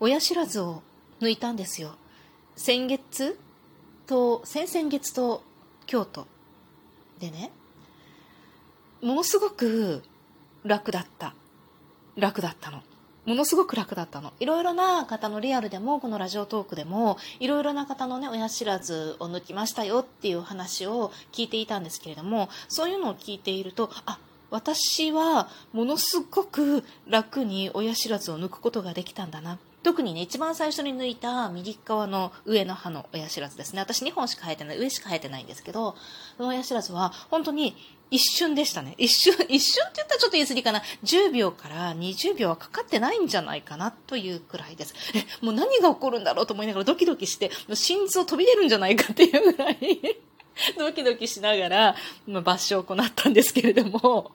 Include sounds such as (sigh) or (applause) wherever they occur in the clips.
親知らずを抜いたんですよ。先月と、先々月と京都でね、ものすごく楽だった。楽だったの。ものすごく楽だったの。いろいろな方のリアルでも、このラジオトークでも、いろいろな方のね、親知らずを抜きましたよっていう話を聞いていたんですけれども、そういうのを聞いていると、あ、私はものすごく楽に親知らずを抜くことができたんだな。特にね、一番最初に抜いた右側の上の歯の親知らずですね。私2本しか生えてない、上しか生えてないんですけど、その親知らずは本当に一瞬でしたね。一瞬、(laughs) 一瞬って言ったらちょっと言い過ぎかな。10秒から20秒はかかってないんじゃないかなというくらいです。え、もう何が起こるんだろうと思いながらドキドキして、心臓飛び出るんじゃないかっていうぐらい (laughs) ドキドキしながら、まあ、抜傷を行ったんですけれども、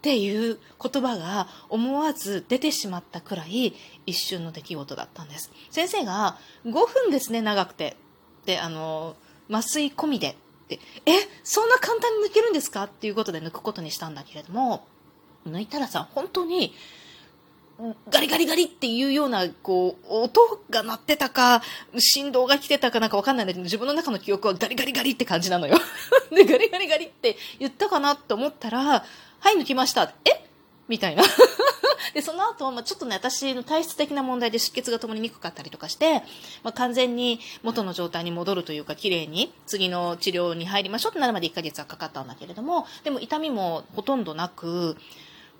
っていう言葉が思わず出てしまったくらい一瞬の出来事だったんです。先生が5分ですね、長くて。で、あの、麻酔込みでってえそんな簡単に抜けるんですか？っていうことで抜くことにしたんだけれども抜いたらさ本当にガリガリガリっていうような、こう、音が鳴ってたか、振動が来てたかなんかわかんないんだけど、自分の中の記憶はガリガリガリって感じなのよ。(laughs) で、ガリガリガリって言ったかなって思ったら、はい、抜きました。え？みたいな。(laughs) で、その後、まあ、ちょっとね、私の体質的な問題で出血が止まりにくかったりとかして、まあ、完全に元の状態に戻るというか、綺麗に次の治療に入りましょうってなるまで1ヶ月はかかったんだけれども、でも痛みもほとんどなく、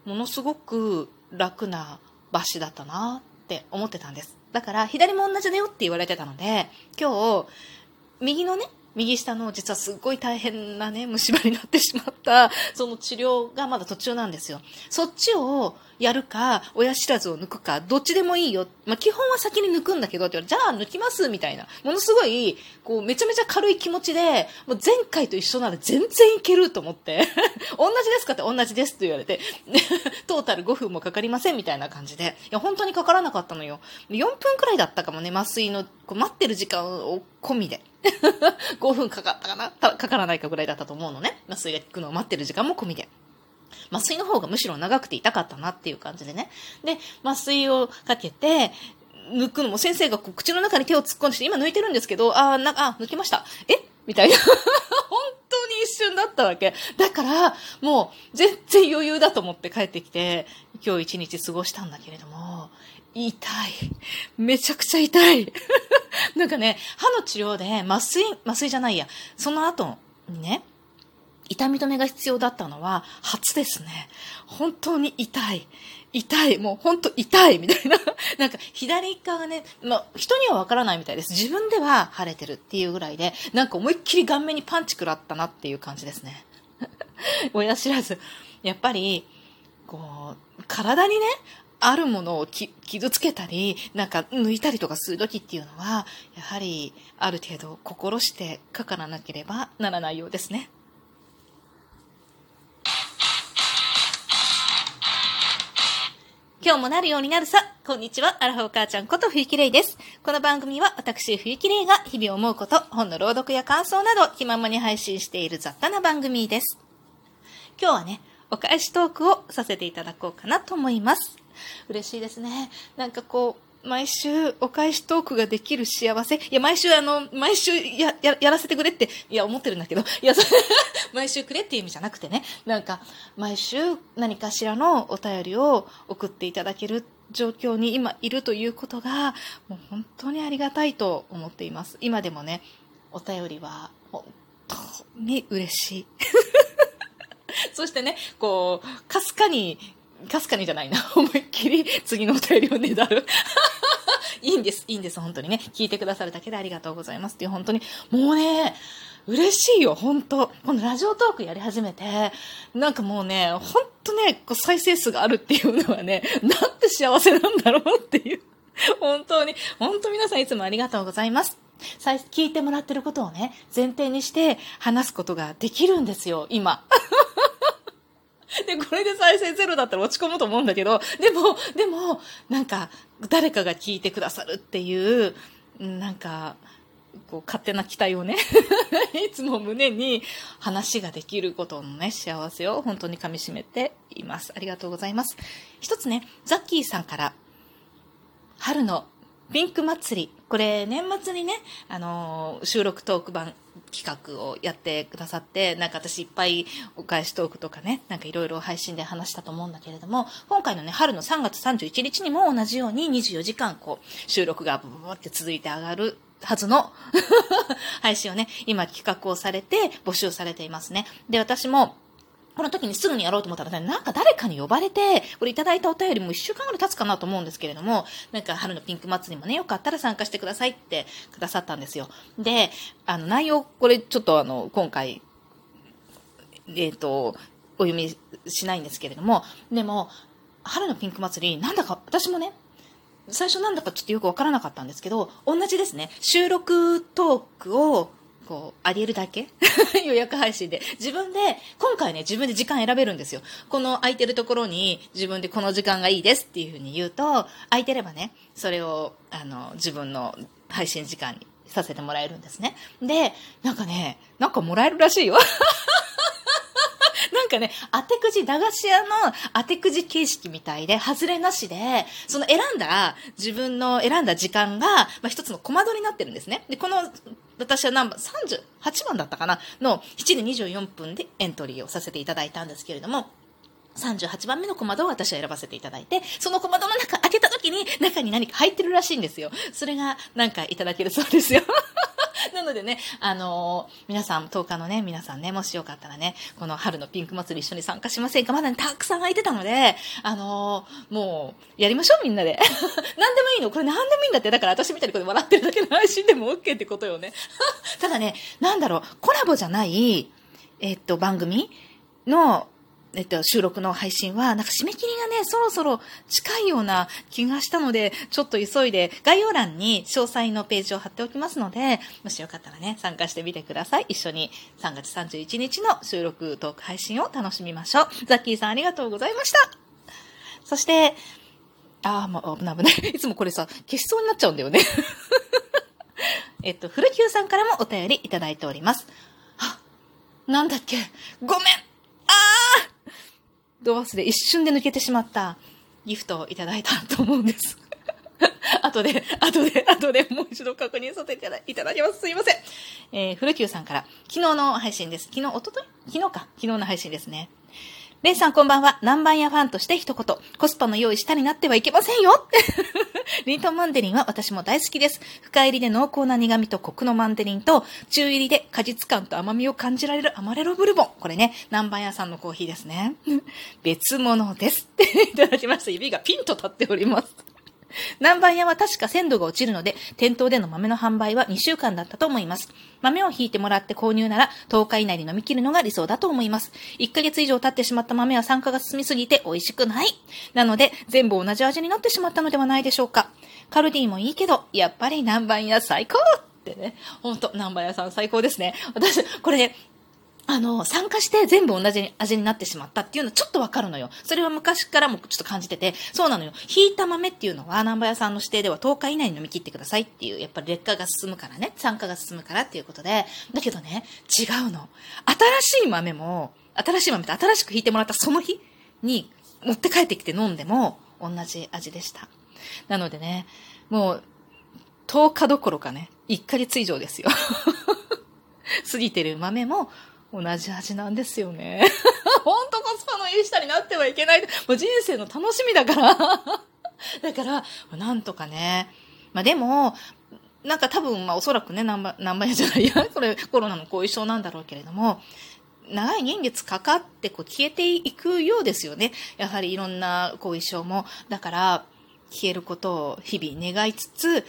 ものすごく楽な抜歯だったなって思ってたんです。だから、左も同じだよって言われてたので、今日、右のね、右下の実はすっごい大変なね、虫歯になってしまった、その治療がまだ途中なんですよ。そっちをやるか、親知らずを抜くか、どっちでもいいよ。まあ、基本は先に抜くんだけど、って言われじゃあ抜きますみたいな。ものすごい、こう、めちゃめちゃ軽い気持ちで、もう前回と一緒なら全然いけると思って、(laughs) 同じですかって同じですと言われて、(laughs) トータル5分もかかりませんみたいな感じで、いや、本当にかからなかったのよ。4分くらいだったかもね、麻酔の、こう待ってる時間を込みで。(laughs) 5分かかったかな？かからないかぐらいだったと思うのね。麻酔が効くのを待ってる時間も込みで。麻酔の方がむしろ長くて痛かったなっていう感じでね。で、麻酔をかけて、抜くのも先生がこう口の中に手を突っ込んでして、今抜いてるんですけど、あなあ、抜きました。え？みたいな。(laughs) 本当に一瞬だったわけ。だから、もう全然余裕だと思って帰ってきて、今日一日過ごしたんだけれども、痛い。めちゃくちゃ痛い。(laughs) なんかね、歯の治療で麻酔、麻酔じゃないや、その後にね、痛み止めが必要だったのは初ですね。本当に痛い。痛い。もう本当痛いみたいな。(laughs) なんか左側がね、まあ人にはわからないみたいです。自分では腫れてるっていうぐらいで、なんか思いっきり顔面にパンチ食らったなっていう感じですね。(laughs) 親知らず。やっぱり、こう、体にね、あるものを傷つけたり、なんか抜いたりとかするときっていうのは、やはりある程度心してかからなければならないようですね。今日もなるようになるさ。こんにちは。アラフォー母ちゃんこと冬木玲です。この番組は私冬木玲が日々思うこと、本の朗読や感想など気ままに配信している雑多な番組です。今日はね、お返しトークをさせていただこうかなと思います。嬉しいですね。なんかこう、毎週お返しトークができる幸せ。いや、毎週あの、毎週や、や、やらせてくれって、いや、思ってるんだけど、いや、(laughs) 毎週くれっていう意味じゃなくてね、なんか、毎週何かしらのお便りを送っていただける状況に今いるということが、もう本当にありがたいと思っています。今でもね、お便りは本当に嬉しい。(laughs) そしてね、こう、かすかにかすかにじゃないな。思いっきり次のお便りをねだる。いいんです、いいんです、本当にね。聞いてくださるだけでありがとうございますっていう、本当に、もうね、嬉しいよ、本当このラジオトークやり始めて、なんかもうね、本当ね、こう再生数があるっていうのはね、なんて幸せなんだろうっていう。本当に、本当皆さんいつもありがとうございます。聞いてもらってることをね、前提にして話すことができるんですよ、今。(laughs) で、これで再生ゼロだったら落ち込むと思うんだけど、でも、でも、なんか、誰かが聞いてくださるっていう、なんか、こう、勝手な期待をね (laughs) いつも胸に話ができることのね、幸せを本当に噛み締めています。ありがとうございます。一つね、ザッキーさんから、春のピンク祭り。これ、年末にね、あのー、収録トーク版企画をやってくださって、なんか私いっぱいお返しトークとかね、なんかいろいろ配信で話したと思うんだけれども、今回のね、春の3月31日にも同じように24時間こう、収録がブブブって続いて上がるはずの (laughs) 配信をね、今企画をされて募集されていますね。で、私も、この時にすぐにやろうと思ったらね、なんか誰かに呼ばれて、これいただいたお便りも一週間ぐらい経つかなと思うんですけれども、なんか春のピンク祭りもね、よかったら参加してくださいってくださったんですよ。で、あの内容、これちょっとあの、今回、えっ、ー、と、お読みしないんですけれども、でも、春のピンク祭り、なんだか私もね、最初なんだかちょっとよくわからなかったんですけど、同じですね、収録トークをこう、ありえるだけ？(laughs) 予約配信で。自分で、今回ね、自分で時間選べるんですよ。この空いてるところに自分でこの時間がいいですっていうふうに言うと、空いてればね、それを、あの、自分の配信時間にさせてもらえるんですね。で、なんかね、なんかもらえるらしいよ。(laughs) なんかね、当てくじ、駄菓子屋の当てくじ形式みたいで、外れなしで、その選んだ、自分の選んだ時間が、まあ、一つの小窓になってるんですね。で、この、私は何番、38番だったかな？の7時24分でエントリーをさせていただいたんですけれども、38番目の小窓を私は選ばせていただいて、その小窓の中開けた時に中に何か入ってるらしいんですよ。それがなんかいただけるそうですよ。なのでね、あのー、皆さん、10日のね、皆さんね、もしよかったらね、この春のピンク祭り一緒に参加しませんか？まだね、たくさん空いてたので、あのー、もう、やりましょう、みんなで。(laughs) 何でもいいのこれ何でもいいんだって。だから私みたいにこれ笑ってるだけの配信でも OK ってことよね。(laughs) ただね、なんだろう、コラボじゃない、えっと、番組の、えっと、収録の配信は、なんか締め切りがね、そろそろ近いような気がしたので、ちょっと急いで、概要欄に詳細のページを貼っておきますので、もしよかったらね、参加してみてください。一緒に3月31日の収録トーク配信を楽しみましょう。ザッキーさんありがとうございました。そして、ああ、もう危ない危ない。(laughs) いつもこれさ、消しそうになっちゃうんだよね。(laughs) えっと、古久さんからもお便りいただいております。あ、なんだっけ？ごめんド忘れ、一瞬で抜けてしまったギフトをいただいたと思うんです。(laughs) 後で、後で、後でもう一度確認させていただきます。すいません。えー、古久さんから、昨日の配信です。昨日、おととい？昨日か。昨日の配信ですね。レイさんこんばんは。南蛮屋ファンとして一言。コスパの用意したになってはいけませんよ (laughs) リントンマンデリンは私も大好きです。深入りで濃厚な苦味とコクのマンデリンと、中入りで果実感と甘みを感じられるアマレロブルボン。これね、南蛮屋さんのコーヒーですね。(laughs) 別物です。っ (laughs) ていただきました。指がピンと立っております。南蛮屋は確か鮮度が落ちるので、店頭での豆の販売は2週間だったと思います。豆を引いてもらって購入なら10日以内に飲み切るのが理想だと思います。1ヶ月以上経ってしまった豆は酸化が進みすぎて美味しくない。なので、全部同じ味になってしまったのではないでしょうか。カルディもいいけど、やっぱり南蛮屋最高ってね。ほんと、南蛮屋さん最高ですね。私、これね、あの、参加して全部同じ味になってしまったっていうのはちょっとわかるのよ。それは昔からもちょっと感じてて、そうなのよ。引いた豆っていうのは、南波屋さんの指定では10日以内に飲み切ってくださいっていう、やっぱり劣化が進むからね、酸化が進むからっていうことで、だけどね、違うの。新しい豆も、新しい豆って新しく引いてもらったその日に持って帰ってきて飲んでも同じ味でした。なのでね、もう、10日どころかね、1ヶ月以上ですよ。(laughs) 過ぎてる豆も同じ味なんですよね。ほんとコスパのいい下になってはいけない。もう人生の楽しみだから。(laughs) だから、なんとかね。まあでも、なんか多分、まあおそらくね、何倍やじゃないや、(laughs) これコロナの後遺症なんだろうけれども、長い年月かかってこう消えていくようですよね。やはりいろんな後遺症も。だから、消えることを日々願いつつ、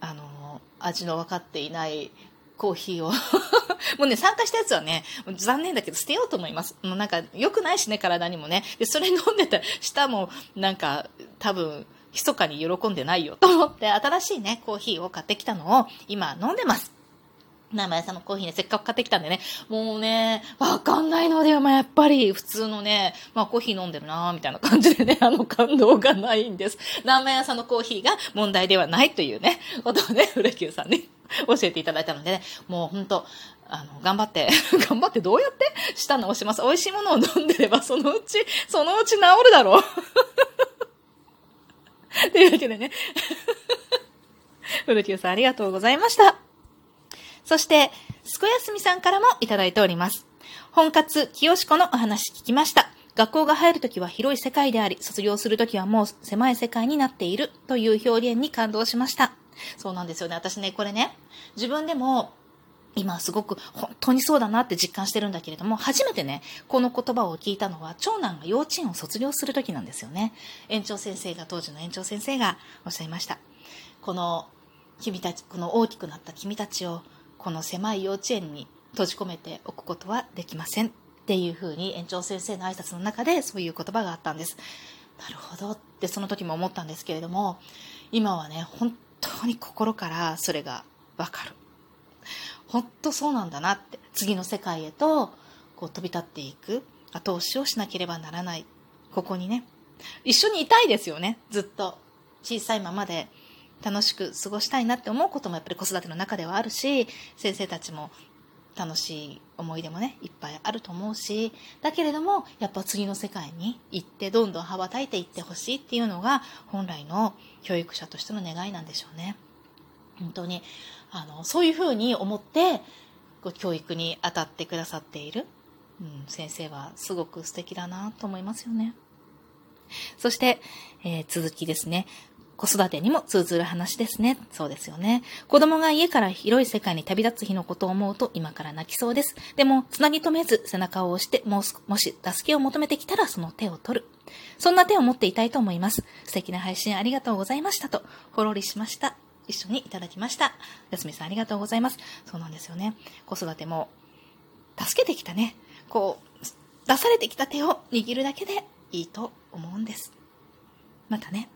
あの、味の分かっていないコーヒーを (laughs) もうね、参加したやつはね、残念だけど捨てようと思います。もうなんか、良くないしね、体にもね。で、それ飲んでた舌も、なんか、多分、密かに喜んでないよと思って、新しいね、コーヒーを買ってきたのを、今飲んでます。生屋さんのコーヒーね、せっかく買ってきたんでね、もうね、わかんないのでは、まあ、やっぱり普通のね、まあコーヒー飲んでるなーみたいな感じでね、(laughs) あの感動がないんです。生屋さんのコーヒーが問題ではないというね、ことをね、(laughs) フレキューさんに (laughs) 教えていただいたのでね、もうほんと、あの、頑張って、(laughs) 頑張ってどうやって舌直します？美味しいものを飲んでれば、そのうち、そのうち治るだろう。(laughs) というわけでね。古木さんありがとうございました。そして、すこやすみさんからもいただいております。本活清子のお話聞きました。学校が入るときは広い世界であり、卒業するときはもう狭い世界になっているという表現に感動しました。そうなんですよね。私ね、これね、自分でも今すごく本当にそうだなって実感してるんだけれども、初めてね、この言葉を聞いたのは、長男が幼稚園を卒業する時なんですよね。園長先生が、当時の園長先生がおっしゃいました。この、君たち、この大きくなった君たちを、この狭い幼稚園に閉じ込めておくことはできませんっていうふうに園長先生の挨拶の中でそういう言葉があったんです。なるほどってその時も思ったんですけれども、今はね、本当に心からそれがわかる。本当そうなんだなって、次の世界へとこう飛び立っていく後押しをしなければならない。ここにね、一緒にいたいですよね、ずっと。小さいままで楽しく過ごしたいなって思うこともやっぱり子育ての中ではあるし、先生たちも楽しい思い出もね、いっぱいあると思うし、だけれども、やっぱ次の世界に行って、どんどん羽ばたいていってほしいっていうのが、本来の教育者としての願いなんでしょうね。本当に、あの、そういうふうに思って、教育に当たってくださっている、うん、先生はすごく素敵だなと思いますよね。そして、えー、続きですね。子育てにも通ずる話ですね。そうですよね。子供が家から広い世界に旅立つ日のことを思うと今から泣きそうです。でも、つなぎ止めず背中を押して、もし、もし助けを求めてきたらその手を取る。そんな手を持っていたいと思います。素敵な配信ありがとうございましたと、ほろりしました。一緒にいただきました。やすみさんありがとうございます。そうなんですよね。子育ても、助けてきたね、こう、出されてきた手を握るだけでいいと思うんです。またね。